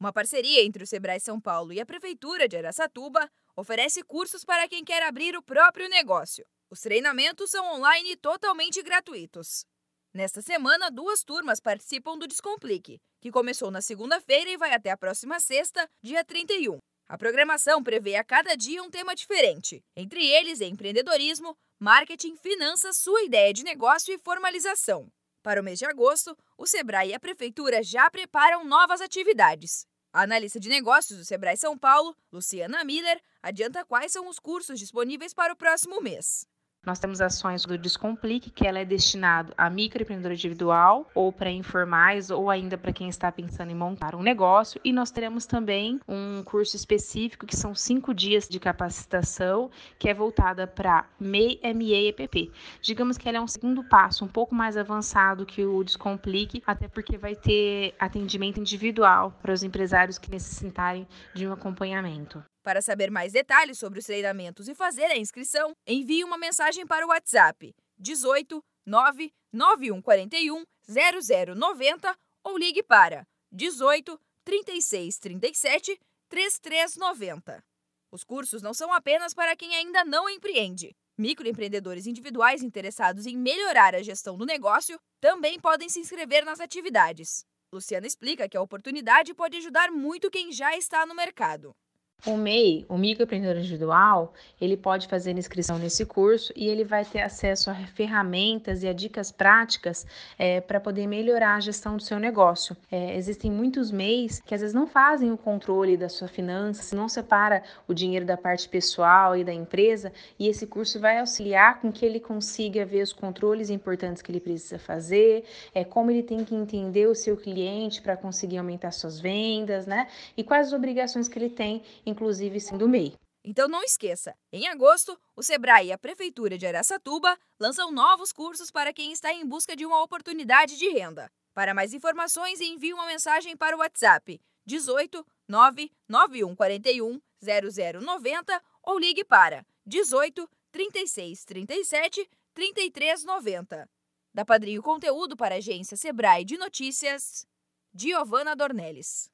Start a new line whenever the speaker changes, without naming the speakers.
Uma parceria entre o Sebrae São Paulo e a Prefeitura de Aracatuba oferece cursos para quem quer abrir o próprio negócio. Os treinamentos são online e totalmente gratuitos. Nesta semana, duas turmas participam do Descomplique, que começou na segunda-feira e vai até a próxima sexta, dia 31. A programação prevê a cada dia um tema diferente, entre eles empreendedorismo, marketing, finanças, sua ideia de negócio e formalização. Para o mês de agosto, o Sebrae e a Prefeitura já preparam novas atividades. A analista de negócios do Sebrae São Paulo, Luciana Miller, adianta quais são os cursos disponíveis para o próximo mês.
Nós temos ações do Descomplique, que ela é destinado a microempreendedor individual ou para informais ou ainda para quem está pensando em montar um negócio. E nós teremos também um curso específico que são cinco dias de capacitação, que é voltada para MEI, MEI e EPP. Digamos que ela é um segundo passo, um pouco mais avançado que o Descomplique, até porque vai ter atendimento individual para os empresários que necessitarem de um acompanhamento.
Para saber mais detalhes sobre os treinamentos e fazer a inscrição, envie uma mensagem para o WhatsApp 18 99141 0090 ou ligue para 18 36 37 3390. Os cursos não são apenas para quem ainda não empreende. Microempreendedores individuais interessados em melhorar a gestão do negócio também podem se inscrever nas atividades. Luciana explica que a oportunidade pode ajudar muito quem já está no mercado.
O MEI, o microempreendedor individual, ele pode fazer inscrição nesse curso e ele vai ter acesso a ferramentas e a dicas práticas é, para poder melhorar a gestão do seu negócio. É, existem muitos MEIs que às vezes não fazem o controle da sua finança, não separa o dinheiro da parte pessoal e da empresa, e esse curso vai auxiliar com que ele consiga ver os controles importantes que ele precisa fazer, é, como ele tem que entender o seu cliente para conseguir aumentar suas vendas, né? E quais as obrigações que ele tem inclusive sendo MEI.
Então não esqueça, em agosto, o Sebrae e a Prefeitura de Aracatuba lançam novos cursos para quem está em busca de uma oportunidade de renda. Para mais informações, envie uma mensagem para o WhatsApp 18 99141 0090 ou ligue para 18 36 37 3390. Da Padrinho Conteúdo para a agência Sebrae de Notícias, Giovana Dornelles.